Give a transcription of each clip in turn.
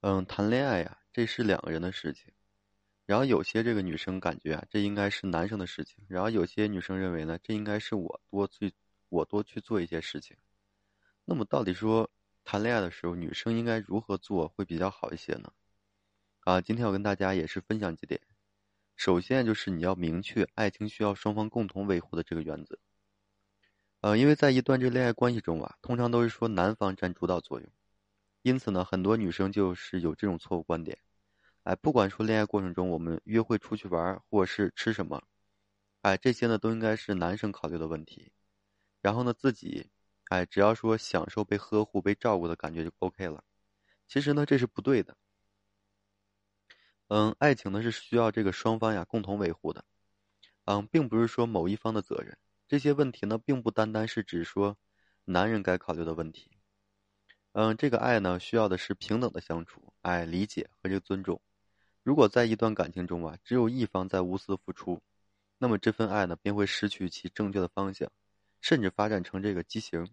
嗯，谈恋爱呀，这是两个人的事情。然后有些这个女生感觉啊，这应该是男生的事情。然后有些女生认为呢，这应该是我多去，我多去做一些事情。那么到底说谈恋爱的时候，女生应该如何做会比较好一些呢？啊，今天我跟大家也是分享几点。首先就是你要明确爱情需要双方共同维护的这个原则。呃，因为在一段这恋爱关系中啊，通常都是说男方占主导作用。因此呢，很多女生就是有这种错误观点，哎，不管说恋爱过程中我们约会出去玩，或是吃什么，哎，这些呢都应该是男生考虑的问题。然后呢，自己，哎，只要说享受被呵护、被照顾的感觉就 OK 了。其实呢，这是不对的。嗯，爱情呢是需要这个双方呀共同维护的，嗯，并不是说某一方的责任。这些问题呢，并不单单是指说男人该考虑的问题。嗯，这个爱呢，需要的是平等的相处，爱、理解和这个尊重。如果在一段感情中啊，只有一方在无私付出，那么这份爱呢，便会失去其正确的方向，甚至发展成这个畸形。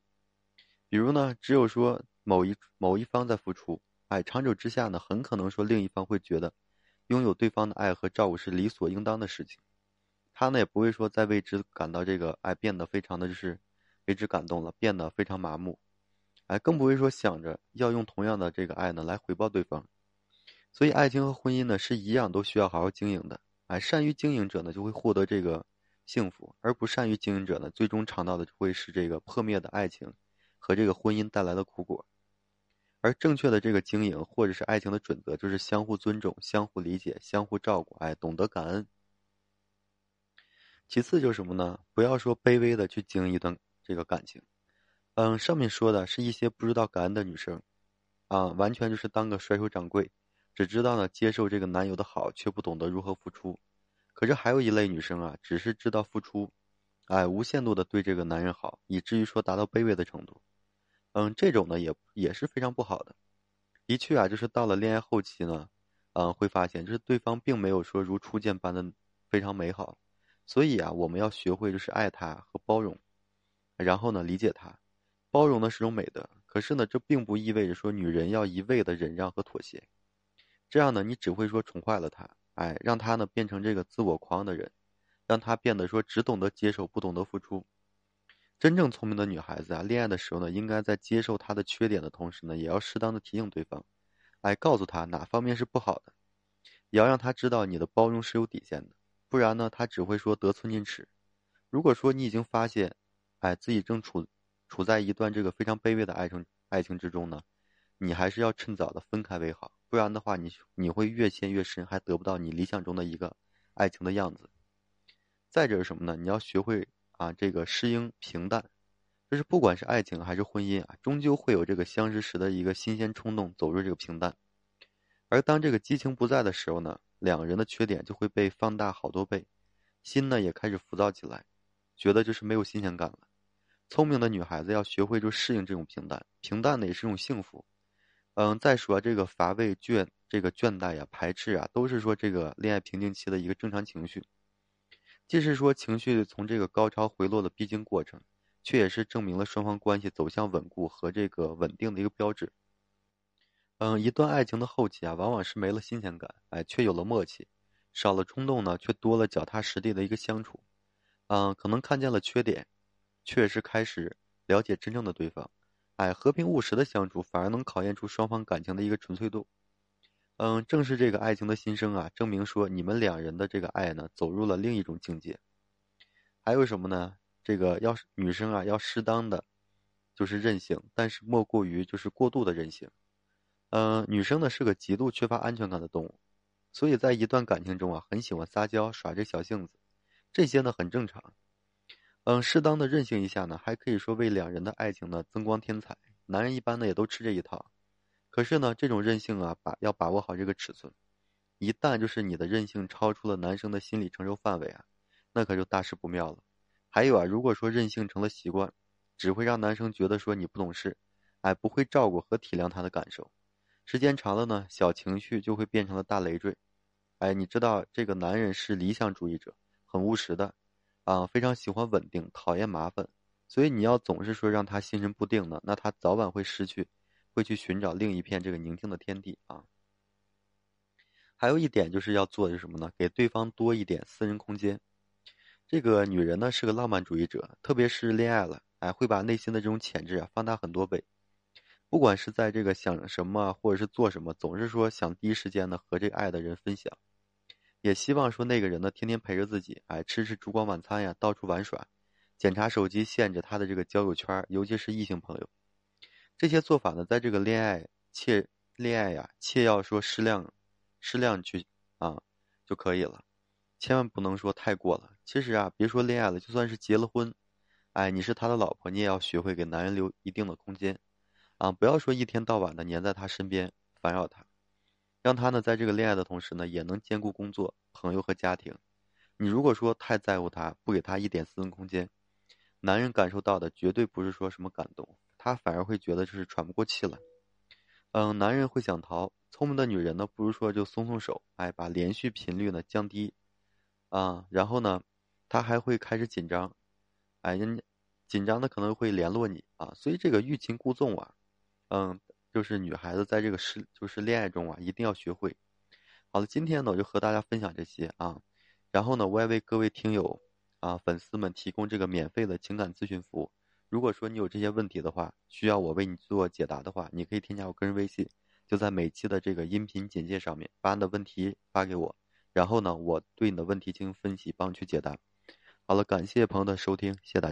比如呢，只有说某一某一方在付出，哎，长久之下呢，很可能说另一方会觉得，拥有对方的爱和照顾是理所应当的事情，他呢也不会说再为之感到这个爱变得非常的就是为之感动了，变得非常麻木。哎，更不会说想着要用同样的这个爱呢来回报对方，所以爱情和婚姻呢是一样，都需要好好经营的。哎，善于经营者呢就会获得这个幸福，而不善于经营者呢，最终尝到的就会是这个破灭的爱情和这个婚姻带来的苦果。而正确的这个经营或者是爱情的准则，就是相互尊重、相互理解、相互照顾，哎，懂得感恩。其次就是什么呢？不要说卑微的去经营一段这个感情。嗯，上面说的是一些不知道感恩的女生，啊，完全就是当个甩手掌柜，只知道呢接受这个男友的好，却不懂得如何付出。可是还有一类女生啊，只是知道付出，哎，无限度的对这个男人好，以至于说达到卑微的程度。嗯，这种呢也也是非常不好的。的确啊，就是到了恋爱后期呢，嗯，会发现就是对方并没有说如初见般的非常美好。所以啊，我们要学会就是爱他和包容，然后呢理解他。包容呢是种美德，可是呢，这并不意味着说女人要一味的忍让和妥协，这样呢，你只会说宠坏了她，哎，让她呢变成这个自我狂的人，让她变得说只懂得接受，不懂得付出。真正聪明的女孩子啊，恋爱的时候呢，应该在接受她的缺点的同时呢，也要适当的提醒对方，哎，告诉她哪方面是不好的，也要让她知道你的包容是有底线的，不然呢，她只会说得寸进尺。如果说你已经发现，哎，自己正处。处在一段这个非常卑微的爱情爱情之中呢，你还是要趁早的分开为好，不然的话，你你会越陷越深，还得不到你理想中的一个爱情的样子。再者是什么呢？你要学会啊，这个适应平淡，就是不管是爱情还是婚姻啊，终究会有这个相识时的一个新鲜冲动，走入这个平淡。而当这个激情不在的时候呢，两个人的缺点就会被放大好多倍，心呢也开始浮躁起来，觉得就是没有新鲜感了。聪明的女孩子要学会就适应这种平淡，平淡的也是一种幸福。嗯，再说这个乏味、倦、这个倦怠呀、排斥啊，都是说这个恋爱瓶颈期的一个正常情绪。既是说情绪从这个高潮回落的必经过程，却也是证明了双方关系走向稳固和这个稳定的一个标志。嗯，一段爱情的后期啊，往往是没了新鲜感，哎，却有了默契；少了冲动呢，却多了脚踏实地的一个相处。嗯，可能看见了缺点。确实开始了解真正的对方，哎，和平务实的相处反而能考验出双方感情的一个纯粹度。嗯，正是这个爱情的新生啊，证明说你们两人的这个爱呢，走入了另一种境界。还有什么呢？这个要是女生啊，要适当的就是任性，但是莫过于就是过度的任性。嗯，女生呢是个极度缺乏安全感的动物，所以在一段感情中啊，很喜欢撒娇耍这小性子，这些呢很正常。嗯，适当的任性一下呢，还可以说为两人的爱情呢增光添彩。男人一般呢也都吃这一套，可是呢，这种任性啊，把要把握好这个尺寸。一旦就是你的任性超出了男生的心理承受范围啊，那可就大事不妙了。还有啊，如果说任性成了习惯，只会让男生觉得说你不懂事，哎，不会照顾和体谅他的感受。时间长了呢，小情绪就会变成了大累赘。哎，你知道这个男人是理想主义者，很务实的。啊，非常喜欢稳定，讨厌麻烦，所以你要总是说让他心神不定的，那他早晚会失去，会去寻找另一片这个宁静的天地啊。还有一点就是要做的是什么呢？给对方多一点私人空间。这个女人呢是个浪漫主义者，特别是恋爱了，哎，会把内心的这种潜质啊放大很多倍。不管是在这个想什么，或者是做什么，总是说想第一时间呢和这个爱的人分享，也希望说那个人呢天天陪着自己，哎，吃吃烛光晚餐呀，到处玩耍，检查手机，限制他的这个交友圈，尤其是异性朋友。这些做法呢，在这个恋爱切恋爱呀，切要说适量，适量去啊就可以了。千万不能说太过了。其实啊，别说恋爱了，就算是结了婚，哎，你是他的老婆，你也要学会给男人留一定的空间，啊，不要说一天到晚的黏在他身边烦扰他，让他呢在这个恋爱的同时呢，也能兼顾工作、朋友和家庭。你如果说太在乎他，不给他一点私人空间，男人感受到的绝对不是说什么感动，他反而会觉得就是喘不过气来。嗯，男人会想逃，聪明的女人呢，不如说就松松手，哎，把连续频率呢降低。啊，然后呢，他还会开始紧张，哎，人紧张的可能会联络你啊，所以这个欲擒故纵啊，嗯，就是女孩子在这个失就是恋爱中啊，一定要学会。好了，今天呢我就和大家分享这些啊，然后呢我也为各位听友啊粉丝们提供这个免费的情感咨询服务。如果说你有这些问题的话，需要我为你做解答的话，你可以添加我个人微信，就在每期的这个音频简介上面，把你的问题发给我。然后呢，我对你的问题进行分析，帮你去解答。好了，感谢朋友的收听，谢谢大家。